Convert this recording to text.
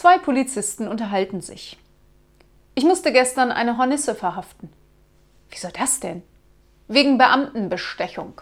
Zwei Polizisten unterhalten sich. Ich musste gestern eine Hornisse verhaften. Wieso das denn? Wegen Beamtenbestechung.